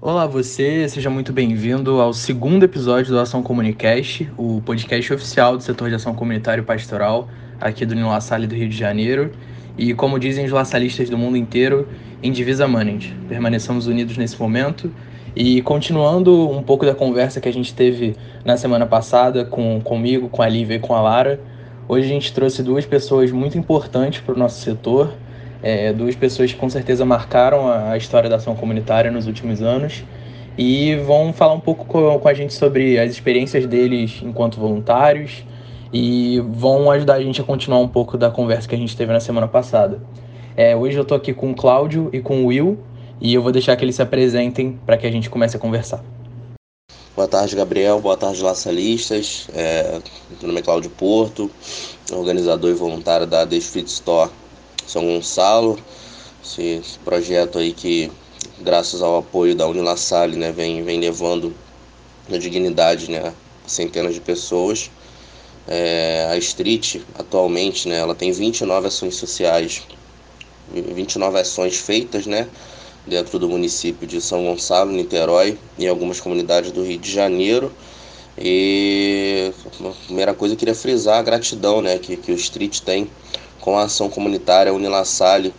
Olá você, seja muito bem-vindo ao segundo episódio do Ação Comunicast, o podcast oficial do setor de ação comunitária e pastoral aqui do Nilo La Salle do Rio de Janeiro. E como dizem os laçalistas do mundo inteiro, em divisa manent. Permaneçamos unidos nesse momento. E continuando um pouco da conversa que a gente teve na semana passada com comigo, com a Lívia e com a Lara, hoje a gente trouxe duas pessoas muito importantes para o nosso setor, é, duas pessoas que com certeza marcaram a, história da ação comunitária nos últimos anos e vão falar um pouco com, com a gente sobre as experiências deles enquanto voluntários e vão ajudar a gente a continuar um pouco da conversa que a gente teve na semana passada. É, hoje eu estou aqui com o Cláudio e com o Will e eu vou deixar que eles se apresentem para que a gente comece a conversar. Boa tarde, Gabriel. Boa tarde, laçalistas. É, meu nome é Cláudio Porto, organizador e voluntário da The Street Store são Gonçalo, esse, esse projeto aí que, graças ao apoio da Unilassalle, né, vem, vem levando a dignidade né, a centenas de pessoas. É, a Street, atualmente, né, ela tem 29 ações sociais, 29 ações feitas, né, dentro do município de São Gonçalo, Niterói e algumas comunidades do Rio de Janeiro. E a primeira coisa eu queria frisar a gratidão né, que, que o Street tem com a ação comunitária Unilassalle,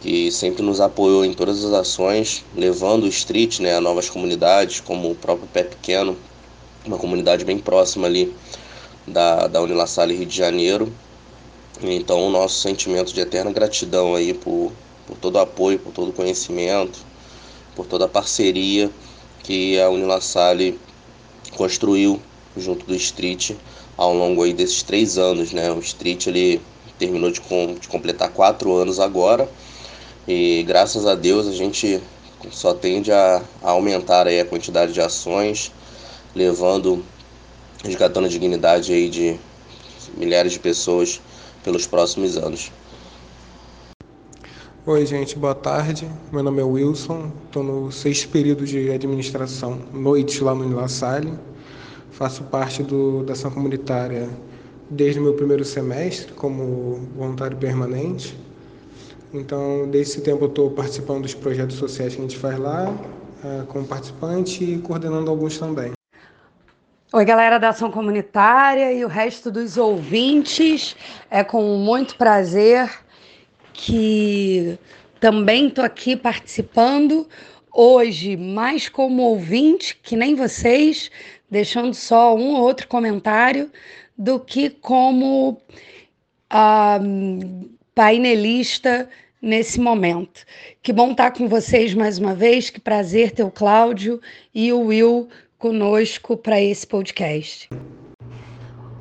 que sempre nos apoiou em todas as ações, levando o Street né, a novas comunidades, como o próprio Pé Pequeno, uma comunidade bem próxima ali da, da Unilassalle Rio de Janeiro. Então, o nosso sentimento de eterna gratidão aí por, por todo o apoio, por todo o conhecimento, por toda a parceria que a Unilassalle construiu junto do Street ao longo aí desses três anos, né? O Street ele terminou de, com, de completar quatro anos agora. E graças a Deus a gente só tende a, a aumentar aí a quantidade de ações, levando, resgatando a dignidade aí de milhares de pessoas pelos próximos anos. Oi, gente, boa tarde. Meu nome é Wilson, estou no sexto período de administração, noite lá no La Salle. Faço parte do, da ação comunitária desde o meu primeiro semestre como voluntário permanente. Então, desde esse tempo estou participando dos projetos sociais que a gente faz lá, é, como participante e coordenando alguns também. Oi, galera da Ação Comunitária e o resto dos ouvintes. É com muito prazer que também estou aqui participando. Hoje, mais como ouvinte, que nem vocês, deixando só um ou outro comentário, do que como painelista nesse momento. Que bom estar com vocês mais uma vez, que prazer ter o Cláudio e o Will conosco para esse podcast.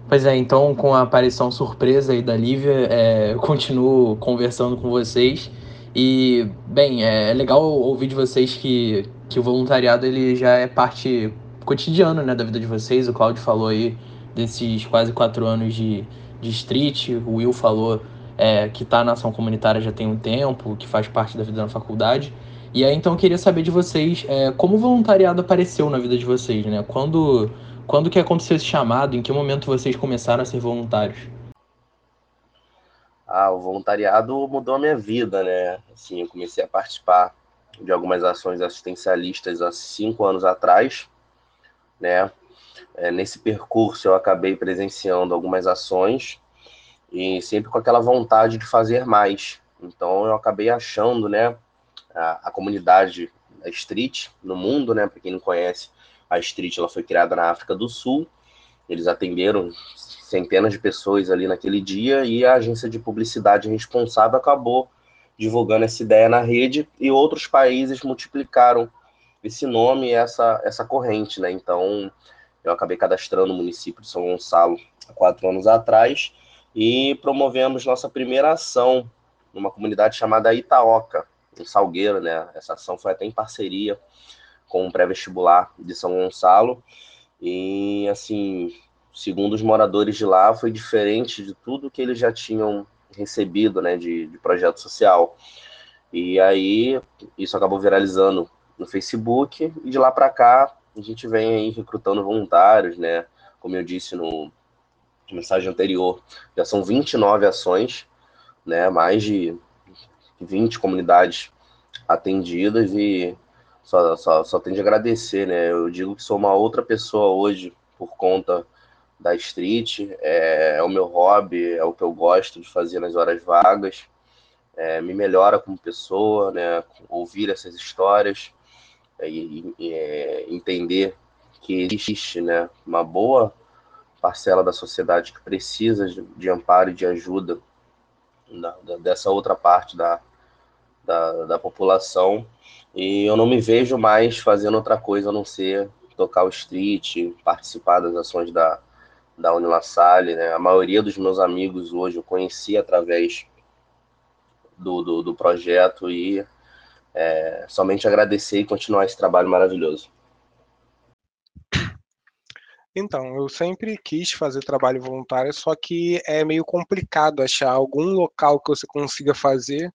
Pois é, então com a aparição surpresa aí da Lívia, é, eu continuo conversando com vocês e, bem, é legal ouvir de vocês que, que o voluntariado ele já é parte cotidiana né, da vida de vocês, o Cláudio falou aí desses quase quatro anos de, de street. O Will falou é, que está na ação comunitária já tem um tempo, que faz parte da vida na faculdade. E aí, então, eu queria saber de vocês é, como o voluntariado apareceu na vida de vocês, né? Quando, quando que aconteceu esse chamado? Em que momento vocês começaram a ser voluntários? Ah, o voluntariado mudou a minha vida, né? Assim, eu comecei a participar de algumas ações assistencialistas há cinco anos atrás, né? É, nesse percurso eu acabei presenciando algumas ações e sempre com aquela vontade de fazer mais. Então eu acabei achando, né, a, a comunidade a Street no mundo, né, para quem não conhece, a Street ela foi criada na África do Sul. Eles atenderam centenas de pessoas ali naquele dia e a agência de publicidade responsável acabou divulgando essa ideia na rede e outros países multiplicaram esse nome e essa, essa corrente, né? Então, eu acabei cadastrando o município de São Gonçalo há quatro anos atrás e promovemos nossa primeira ação numa comunidade chamada Itaoca, em Salgueiro, né? Essa ação foi até em parceria com o pré-vestibular de São Gonçalo e, assim, segundo os moradores de lá, foi diferente de tudo que eles já tinham recebido, né, de, de projeto social. E aí, isso acabou viralizando no Facebook, e de lá para cá a gente vem aí recrutando voluntários, né? Como eu disse no mensagem anterior, já são 29 ações, né? Mais de 20 comunidades atendidas e só, só, só tenho de agradecer, né? Eu digo que sou uma outra pessoa hoje por conta da street, é, é o meu hobby, é o que eu gosto de fazer nas horas vagas, é, me melhora como pessoa, né? Ouvir essas histórias é, e, é, entender que existe, né? Uma boa parcela da sociedade que precisa de, de amparo e de ajuda da, da, dessa outra parte da, da, da população. E eu não me vejo mais fazendo outra coisa a não ser tocar o street, participar das ações da, da Unilassalle, né? A maioria dos meus amigos hoje eu conheci através do, do, do projeto e é, somente agradecer e continuar esse trabalho maravilhoso. Então, eu sempre quis fazer trabalho voluntário, só que é meio complicado achar algum local que você consiga fazer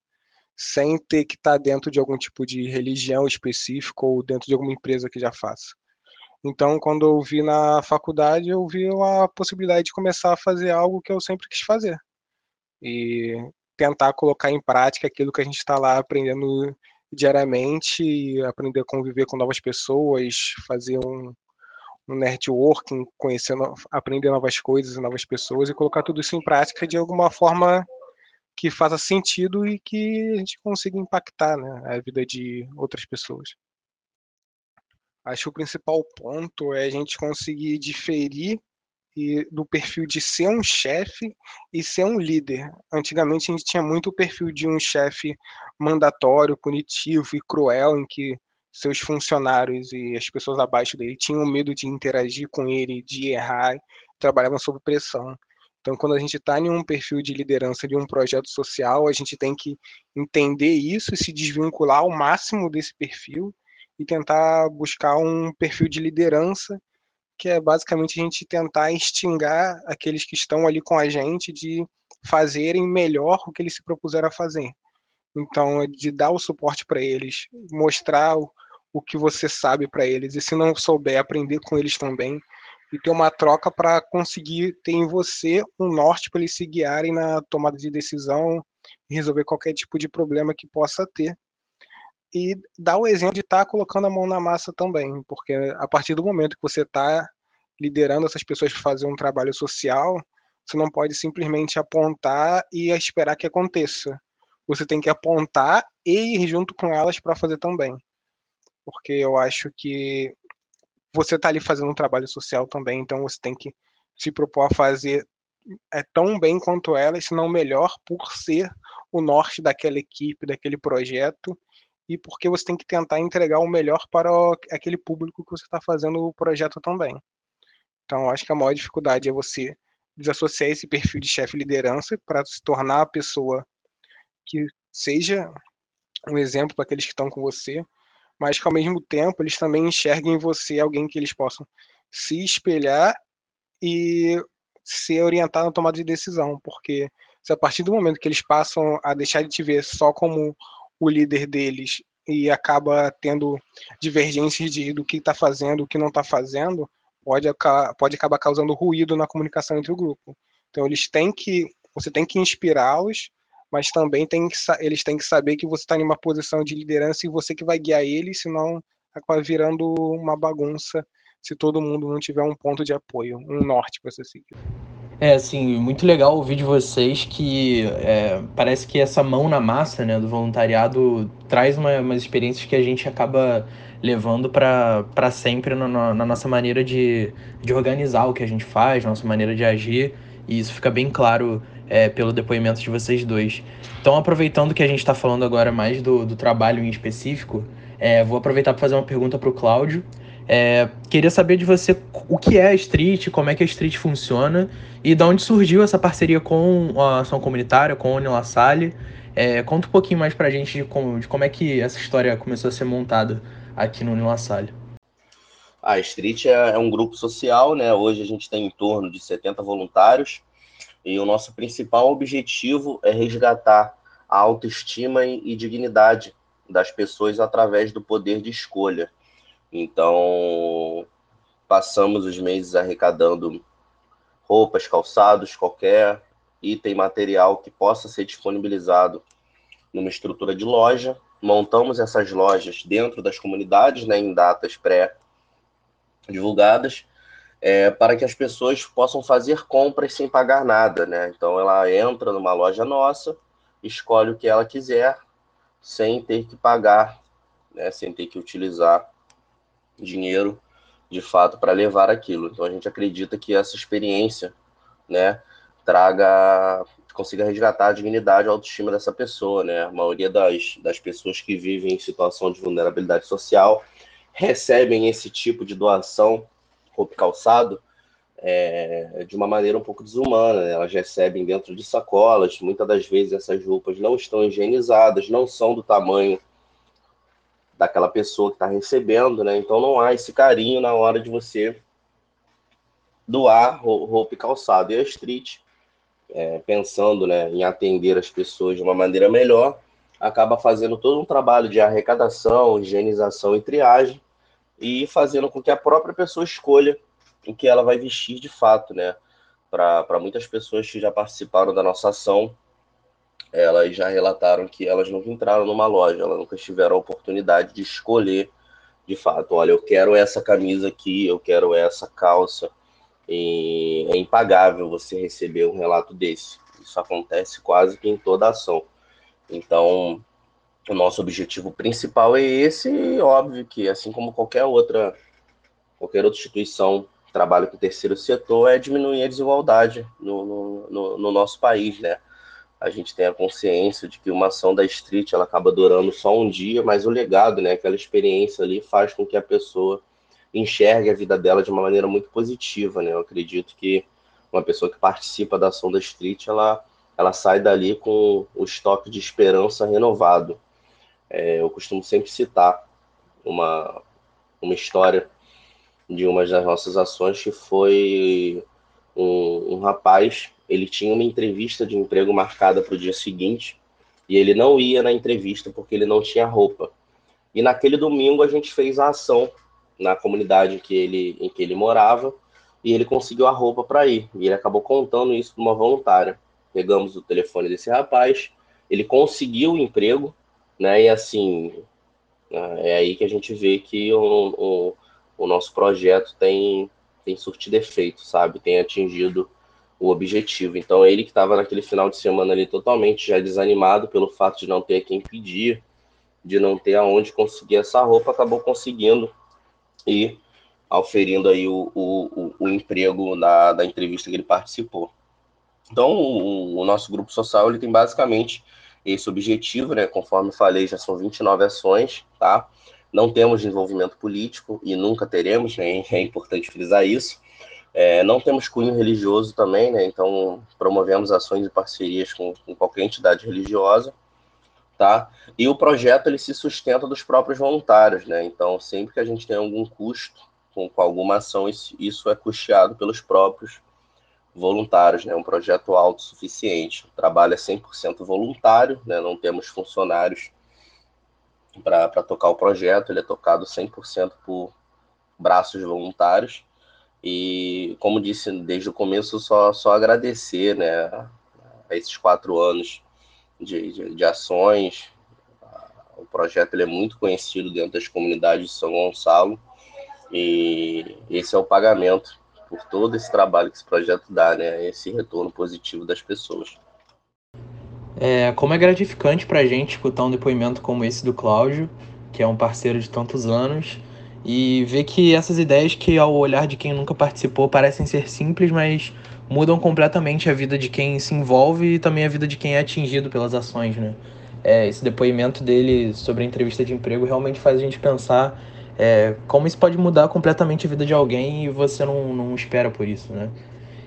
sem ter que estar tá dentro de algum tipo de religião específico ou dentro de alguma empresa que já faça. Então, quando eu vi na faculdade, eu vi a possibilidade de começar a fazer algo que eu sempre quis fazer. E tentar colocar em prática aquilo que a gente está lá aprendendo diariamente, aprender a conviver com novas pessoas, fazer um, um networking, conhecer, aprender novas coisas, novas pessoas e colocar tudo isso em prática de alguma forma que faça sentido e que a gente consiga impactar né, a vida de outras pessoas. Acho que o principal ponto é a gente conseguir diferir e, do perfil de ser um chefe e ser um líder. Antigamente a gente tinha muito o perfil de um chefe mandatório, punitivo e cruel, em que seus funcionários e as pessoas abaixo dele tinham medo de interagir com ele, de errar, trabalhavam sob pressão. Então, quando a gente está em um perfil de liderança de um projeto social, a gente tem que entender isso e se desvincular ao máximo desse perfil e tentar buscar um perfil de liderança, que é basicamente a gente tentar extingar aqueles que estão ali com a gente de fazerem melhor o que eles se propuseram a fazer. Então, é de dar o suporte para eles, mostrar o, o que você sabe para eles, e se não souber, aprender com eles também e ter uma troca para conseguir ter em você um norte para eles se guiarem na tomada de decisão e resolver qualquer tipo de problema que possa ter. E dar o exemplo de estar tá colocando a mão na massa também, porque a partir do momento que você está liderando essas pessoas para fazer um trabalho social, você não pode simplesmente apontar e esperar que aconteça. Você tem que apontar e ir junto com elas para fazer também. Porque eu acho que você está ali fazendo um trabalho social também, então você tem que se propor a fazer é, tão bem quanto ela, se não melhor, por ser o norte daquela equipe, daquele projeto, e porque você tem que tentar entregar o melhor para aquele público que você está fazendo o projeto também. Então, acho que a maior dificuldade é você desassociar esse perfil de chefe liderança para se tornar a pessoa que seja um exemplo para aqueles que estão com você, mas que ao mesmo tempo eles também enxerguem em você alguém que eles possam se espelhar e ser orientado na tomada de decisão, porque se a partir do momento que eles passam a deixar de te ver só como o líder deles e acaba tendo divergências de, do que está fazendo, o que não está fazendo, pode, pode acabar causando ruído na comunicação entre o grupo. Então eles têm que, você tem que inspirá-los mas também tem que, eles têm que saber que você está em uma posição de liderança e você que vai guiar eles, senão acaba virando uma bagunça se todo mundo não tiver um ponto de apoio, um norte para você seguir. É, assim, muito legal ouvir de vocês que é, parece que essa mão na massa né, do voluntariado traz uma, umas experiências que a gente acaba levando para sempre na nossa maneira de, de organizar o que a gente faz, nossa maneira de agir, e isso fica bem claro é, pelo depoimento de vocês dois. Então, aproveitando que a gente está falando agora mais do, do trabalho em específico, é, vou aproveitar para fazer uma pergunta para o Cláudio. É, queria saber de você o que é a Street, como é que a Street funciona e de onde surgiu essa parceria com a ação comunitária, com a Unila Salle. É, conta um pouquinho mais para a gente de como, de como é que essa história começou a ser montada aqui no Unila Salle. A Street é, é um grupo social, né? Hoje a gente tem em torno de 70 voluntários e o nosso principal objetivo é resgatar a autoestima e, dignidade das pessoas através do poder de escolha. Então, passamos os meses arrecadando roupas, calçados, qualquer item material que possa ser disponibilizado numa estrutura de loja. Montamos essas lojas dentro das comunidades, né, em datas pré-divulgadas, é, para que as pessoas possam fazer compras sem pagar nada. Né? Então, ela entra numa loja nossa, escolhe o que ela quiser, sem ter que pagar, né, sem ter que utilizar dinheiro de fato para levar aquilo. Então a gente acredita que essa experiência, né, traga consiga resgatar a dignidade e a autoestima dessa pessoa, né? A maioria das, das pessoas que vivem em situação de vulnerabilidade social recebem esse tipo de doação, roupa calçado, é, de uma maneira um pouco desumana. Né? Elas recebem dentro de sacolas, muitas das vezes essas roupas não estão higienizadas, não são do tamanho daquela pessoa que está recebendo, né? Então não há esse carinho na hora de você doar roupa e calçado. E a Street, é, pensando né, em atender as pessoas de uma maneira melhor, acaba fazendo todo um trabalho de arrecadação, higienização e triagem, e fazendo com que a própria pessoa escolha o que ela vai vestir de fato, né? Para muitas pessoas que já participaram da nossa ação, elas já relataram que elas nunca entraram numa loja, elas nunca tiveram a oportunidade de escolher de fato, olha, eu quero essa camisa aqui, eu quero essa calça. E é impagável você receber um relato desse. Isso acontece quase que em toda ação. Então, o nosso objetivo principal é esse, e óbvio que assim como qualquer outra qualquer outra instituição trabalha com o terceiro setor, é diminuir a desigualdade no, no, no, no nosso país, né? a gente tem a consciência de que uma ação da Street ela acaba durando só um dia, mas o legado, né, aquela experiência ali faz com que a pessoa enxergue a vida dela de uma maneira muito positiva, né? Eu acredito que uma pessoa que participa da ação da Street, ela, ela sai dali com o estoque de esperança renovado. É, eu costumo sempre citar uma, uma história de uma das nossas ações que foi um, um rapaz ele tinha uma entrevista de emprego marcada para o dia seguinte e ele não ia na entrevista porque ele não tinha roupa. E naquele domingo a gente fez a ação na comunidade que ele, em que ele morava e ele conseguiu a roupa para ir. E ele acabou contando isso para uma voluntária. Pegamos o telefone desse rapaz, ele conseguiu o emprego, né? E assim, é aí que a gente vê que o, o, o nosso projeto tem, tem surtido efeito, sabe? Tem atingido o objetivo. Então, ele que estava naquele final de semana ali totalmente já desanimado pelo fato de não ter quem pedir, de não ter aonde conseguir essa roupa, acabou conseguindo e auferindo aí o, o, o, emprego da, da entrevista que ele participou. Então, o, o, nosso grupo social ele tem basicamente esse objetivo, né? Conforme falei, já são 29 ações, tá? Não temos desenvolvimento político e nunca teremos, né? É importante frisar isso. É, não temos cunho religioso também, né? Então promovemos ações e parcerias com, com, qualquer entidade religiosa, tá? E o projeto ele se sustenta dos próprios voluntários, né? Então sempre que a gente tem algum custo com, com alguma ação, isso, isso, é custeado pelos próprios voluntários, né? Um projeto autossuficiente. O trabalho é 100% voluntário, né? Não temos funcionários para tocar o projeto, ele é tocado 100% por braços voluntários e, como disse desde o começo, só, só agradecer né, a esses quatro anos de, de, de ações. O projeto é muito conhecido dentro das comunidades de São Gonçalo e esse é o pagamento por todo esse trabalho que esse projeto dá, né, esse retorno positivo das pessoas. É, como é gratificante para a gente escutar um depoimento como esse do Cláudio, que é um parceiro de tantos anos, e ver que essas ideias que ao olhar de quem nunca participou parecem ser simples, mas mudam completamente a vida de quem se envolve e também a vida de quem é atingido pelas ações, né? É, esse depoimento dele sobre a entrevista de emprego realmente faz a gente pensar é, como isso pode mudar completamente a vida de alguém e você não, não espera por isso, né?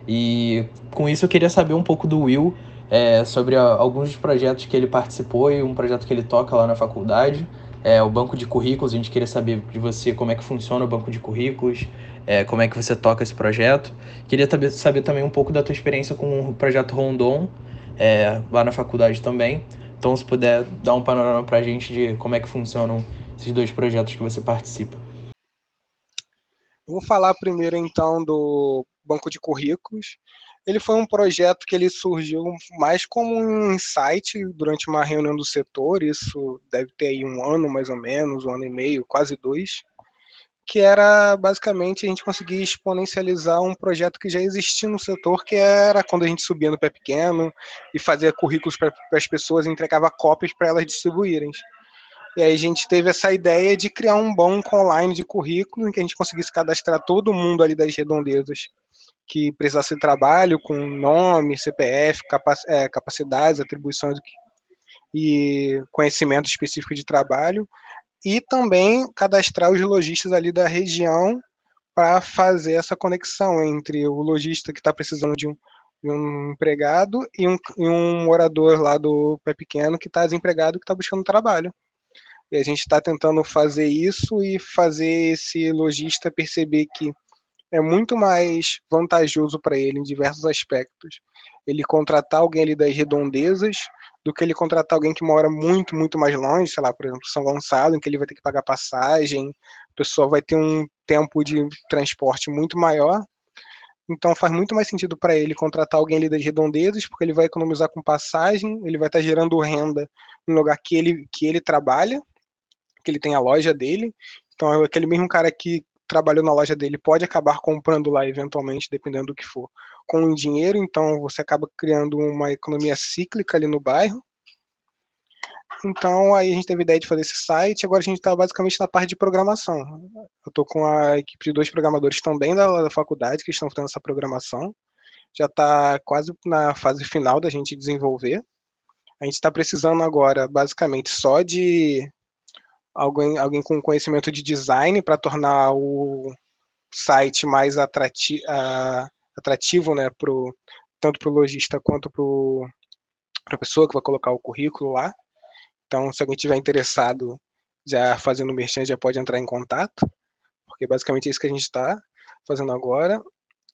E com isso eu queria saber um pouco do Will é, sobre a, alguns dos projetos que ele participou e um projeto que ele toca lá na faculdade é, o banco de currículos, a gente queria saber de você como é que funciona o banco de currículos, é, como é que você toca esse projeto. Queria saber, saber também um pouco da tua experiência com o projeto Rondon, é, lá na faculdade também, Então, se puder dar um panorama para a gente de como é que funcionam esses dois projetos que você participa. Vou falar primeiro, então, do Banco de Currículos. Ele foi um projeto que ele surgiu mais como um insight durante uma reunião do setor, isso deve ter aí um ano mais ou menos, um ano e meio, quase dois, que era basicamente a gente conseguir exponencializar um projeto que já existia no setor, que era quando a gente subia no pé pequeno e fazia currículos para as pessoas e entregava cópias para elas distribuírem. E aí a gente teve essa ideia de criar um banco online de currículo em que a gente conseguisse cadastrar todo mundo ali das redondezas que precisasse de trabalho com nome, CPF, capac é, capacidades, atribuições e conhecimento específico de trabalho, e também cadastrar os lojistas ali da região para fazer essa conexão entre o lojista que está precisando de um, de um empregado e um, e um, morador lá do pé pequeno que está desempregado que está buscando trabalho. E a gente está tentando fazer isso e fazer esse lojista perceber que é muito mais vantajoso para ele em diversos aspectos. Ele contratar alguém ali das redondezas do que ele contratar alguém que mora muito, muito mais longe, sei lá, por exemplo, São Gonçalo, em que ele vai ter que pagar passagem, a pessoa vai ter um tempo de transporte muito maior. Então faz muito mais sentido para ele contratar alguém ali das redondezas, porque ele vai economizar com passagem, ele vai estar tá gerando renda no lugar que ele, que ele trabalha, que ele tem a loja dele. Então é aquele mesmo cara que trabalhou na loja dele pode acabar comprando lá eventualmente, dependendo do que for, com o dinheiro, então você acaba criando uma economia cíclica ali no bairro. Então aí a gente teve a ideia de fazer esse site, agora a gente está basicamente na parte de programação. Eu estou com a equipe de dois programadores também da, da faculdade que estão fazendo essa programação. Já está quase na fase final da gente desenvolver. A gente está precisando agora, basicamente, só de alguém, alguém com conhecimento de design para tornar o site mais atrati uh, atrativo, né, pro, tanto para o lojista quanto para a pessoa que vai colocar o currículo lá. Então, se alguém tiver interessado, já fazendo merchan, já pode entrar em contato, porque basicamente é isso que a gente está fazendo agora.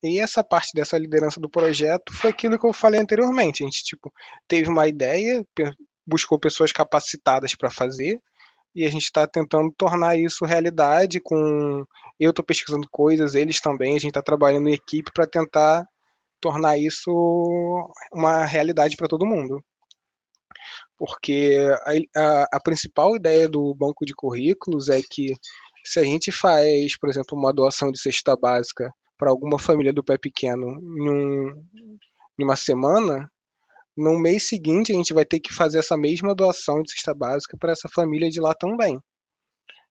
E essa parte dessa liderança do projeto foi aquilo que eu falei anteriormente. A gente tipo teve uma ideia, buscou pessoas capacitadas para fazer, e a gente está tentando tornar isso realidade com eu estou pesquisando coisas, eles também, a gente está trabalhando em equipe para tentar tornar isso uma realidade para todo mundo. Porque a, a, a, principal ideia do banco de currículos é que se a gente faz, por exemplo, uma doação de cesta básica para alguma família do pé pequeno em, um, em uma semana, no mês seguinte a gente vai ter que fazer essa mesma doação de cesta básica para essa família de lá também.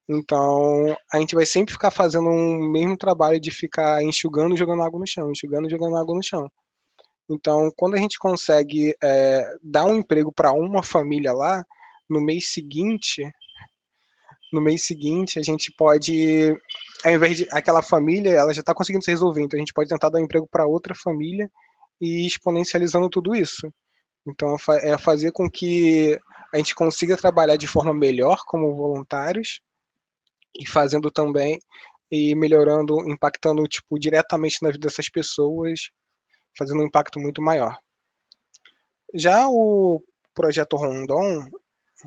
Então, a gente vai sempre ficar fazendo um mesmo trabalho de ficar enxugando jogando água no chão, enxugando jogando água no chão. Então, quando a gente consegue é, dar um emprego para uma família lá, no mês seguinte, no mês seguinte, a gente pode, ao invés de aquela família, ela já está conseguindo se resolver, então a gente pode tentar dar um emprego para outra família e exponencializando tudo isso. Então, é fazer com que a gente consiga trabalhar de forma melhor como voluntários e fazendo também e melhorando, impactando tipo diretamente na vida dessas pessoas, fazendo um impacto muito maior. Já o projeto Rondon,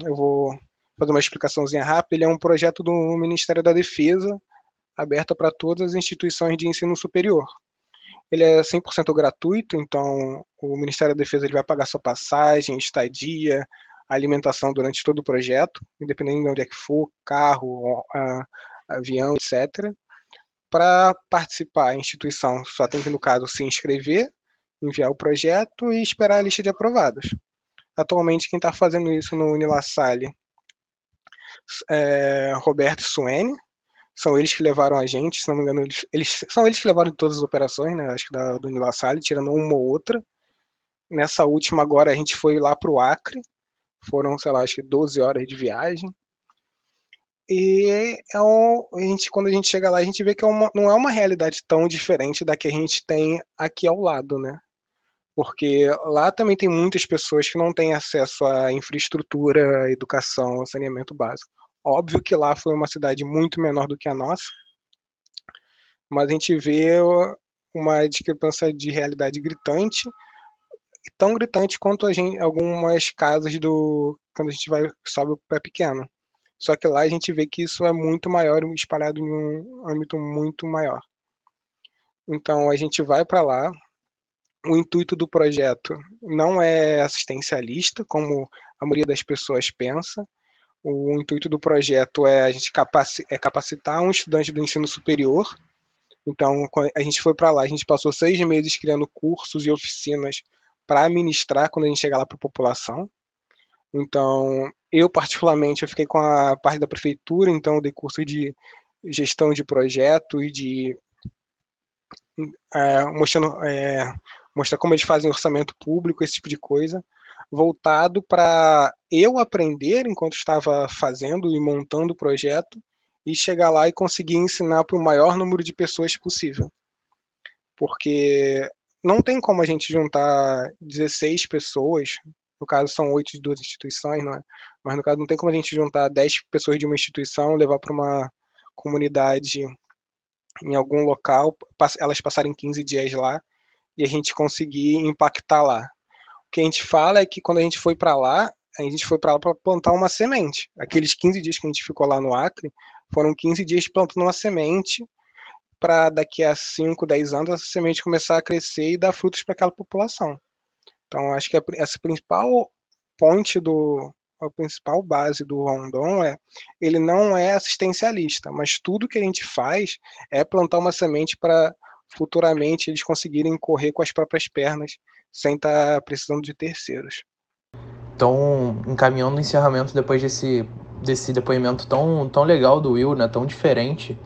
eu vou fazer uma explicaçãozinha rápida, ele é um projeto do Ministério da Defesa, aberto para todas as instituições de ensino superior. Ele é 100% gratuito, então o Ministério da Defesa ele vai pagar sua passagem, estadia, alimentação durante todo o projeto, independente de onde é que for, carro, avião, etc. Para participar, a instituição só tem que, no caso, se inscrever, enviar o projeto e esperar a lista de aprovados. Atualmente, quem está fazendo isso no Unilassalle é Roberto Suene, são eles que levaram a gente, se não me engano, eles, eles são eles que levaram todas as operações, né? Acho que da, do La tirando uma ou outra. Nessa última agora a gente foi lá para o Acre, foram, sei lá, acho que 12 horas de viagem. E é um, a gente, quando a gente chega lá, a gente vê que é uma, não é uma realidade tão diferente da que a gente tem aqui ao lado, né? Porque lá também tem muitas pessoas que não têm acesso à infraestrutura, educação, saneamento básico. Óbvio que lá foi uma cidade muito menor do que a nossa, mas a gente vê uma discrepância de realidade gritante tão gritante quanto a gente, algumas casas do quando a gente vai sobe pé pequeno. Só que lá a gente vê que isso é muito maior, espalhado em um âmbito muito maior. Então a gente vai para lá. O intuito do projeto não é assistencialista, como a maioria das pessoas pensa. O intuito do projeto é a gente é capacitar um estudante do ensino superior. Então, a gente foi para lá, a gente passou seis meses criando cursos e oficinas para ministrar quando a gente chegar lá para a população. Então, eu particularmente, eu fiquei com a parte da prefeitura, então dei curso de gestão de projeto e de é, mostrando é, mostrar como eles fazem orçamento público, esse tipo de coisa, voltado para eu aprender enquanto estava fazendo e montando o projeto e chegar lá e conseguir ensinar para o maior número de pessoas possível. Porque não tem como a gente juntar 16 pessoas, no caso são oito de duas instituições, não é? mas no caso não tem como a gente juntar 10 pessoas de uma instituição, levar para uma comunidade em algum local, elas passarem 15 dias lá e a gente conseguir impactar lá. Que a gente fala é que quando a gente foi para lá, a gente foi para lá para plantar uma semente. Aqueles 15 dias que a gente ficou lá no Acre, foram 15 dias plantando uma semente para daqui a 5, 10 anos essa semente começar a crescer e dar frutos para aquela população. Então, acho que essa principal ponte do, a principal base do Rondon é ele não é assistencialista, mas tudo que a gente faz é plantar uma semente para futuramente eles conseguirem correr com as próprias pernas sem estar tá precisando de terceiros. Então, encaminhando o encerramento depois desse, desse depoimento tão, tão legal do Will, né, tão diferente,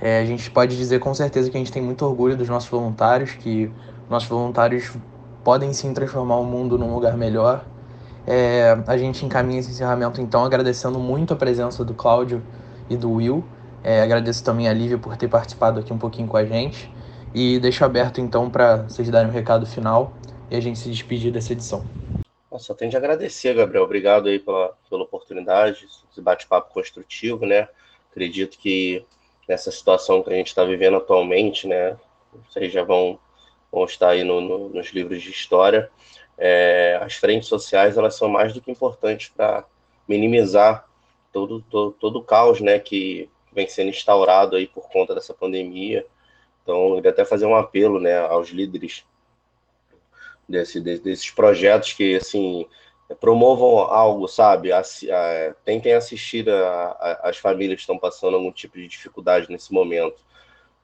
é, a gente pode dizer com certeza que a gente tem muito orgulho dos nossos voluntários, que nossos voluntários podem sim transformar o mundo num lugar melhor é, a gente encaminha esse encerramento então agradecendo muito a presença do Cláudio e do Will. É, agradeço também a Lívia por ter participado aqui um pouquinho com a gente. E deixo aberto então para vocês darem um recado final e a gente se despedir dessa edição. Só tenho de agradecer, Gabriel. Obrigado aí pela, pela oportunidade, esse bate-papo construtivo, né? Acredito que nessa situação que a gente está vivendo atualmente, né? Vocês já vão, vão estar aí no, no, nos livros de história é, as frentes sociais elas são mais do que importantes para minimizar todo, todo, todo o caos né, que vem sendo instaurado aí por conta dessa pandemia. Então, eu queria até fazer um apelo né, aos líderes desse, desses projetos que assim promovam algo, sabe? A, a, tentem assistir as famílias que estão passando algum tipo de dificuldade nesse momento,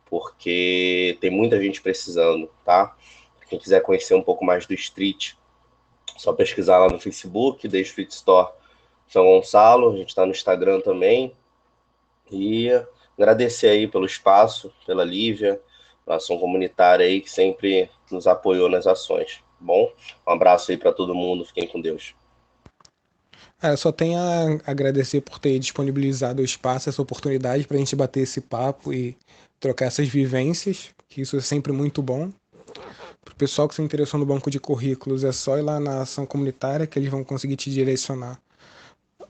porque tem muita gente precisando, tá? Quem quiser conhecer um pouco mais do Street, só pesquisar lá no Facebook, The Street Store São Gonçalo, a gente está no Instagram também. E agradecer aí pelo espaço, pela Lívia, ação comunitária aí que sempre nos apoiou nas ações. Bom, um abraço aí para todo mundo, fiquem com Deus. É, só tenho a agradecer por ter disponibilizado o espaço, essa oportunidade para a gente bater esse papo e trocar essas vivências, que isso é sempre muito bom. Para o pessoal que se interessou no banco de currículos, é só ir lá na ação comunitária que eles vão conseguir te direcionar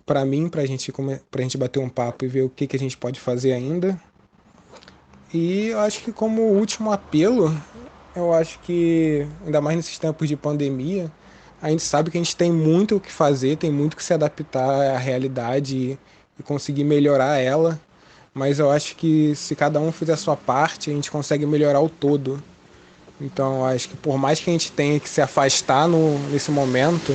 para mim, para gente, a gente bater um papo e ver o que, que a gente pode fazer ainda. E eu acho que como último apelo, eu acho que, ainda mais nesses tempos de pandemia, a gente sabe que a gente tem muito o que fazer, tem muito que se adaptar à realidade e, e conseguir melhorar ela. Mas eu acho que se cada um fizer a sua parte, a gente consegue melhorar o todo. Então, acho que por mais que a gente tenha que se afastar no, nesse momento,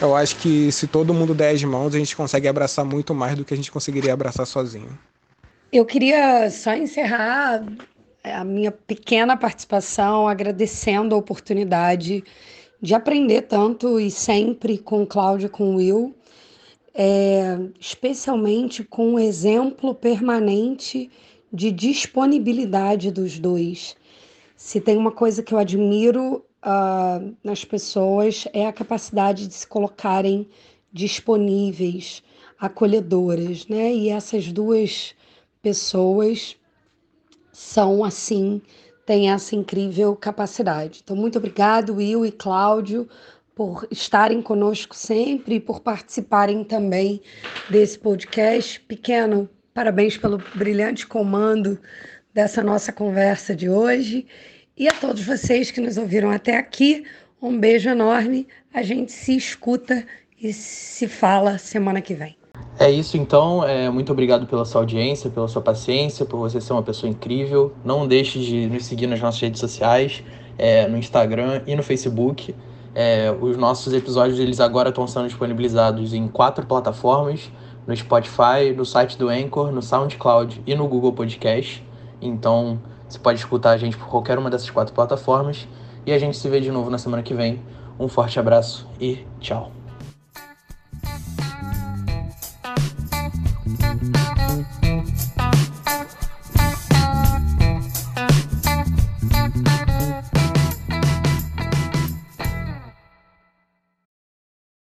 eu acho que se todo mundo der as mãos, a gente consegue abraçar muito mais do que a gente conseguiria abraçar sozinho. Eu queria só encerrar a minha pequena participação agradecendo a oportunidade de aprender tanto e sempre com o Cláudio com o Will, é, especialmente com o exemplo permanente de disponibilidade dos dois. Se tem uma coisa que eu admiro uh, nas pessoas é a capacidade de se colocarem disponíveis, acolhedoras, né? E essas duas pessoas são assim, têm essa incrível capacidade. Então, muito obrigado, Will e Cláudio, por estarem conosco sempre e por participarem também desse podcast. Pequeno, parabéns pelo brilhante comando dessa nossa conversa de hoje. E a todos vocês que nos ouviram até aqui, Um beijo enorme. A gente se escuta e se fala semana que vem. É isso então. É, muito obrigado pela sua audiência, pela sua paciência, por você ser uma pessoa incrível. Não deixe de nos seguir nas nossas redes sociais, é, no Instagram e no Facebook. É, os nossos episódios eles agora estão sendo disponibilizados em quatro plataformas: no Spotify, no site do Anchor, no SoundCloud e no Google Podcast. Então você pode escutar a gente por qualquer uma dessas quatro plataformas. E a gente se vê de novo na semana que vem. Um forte abraço e tchau.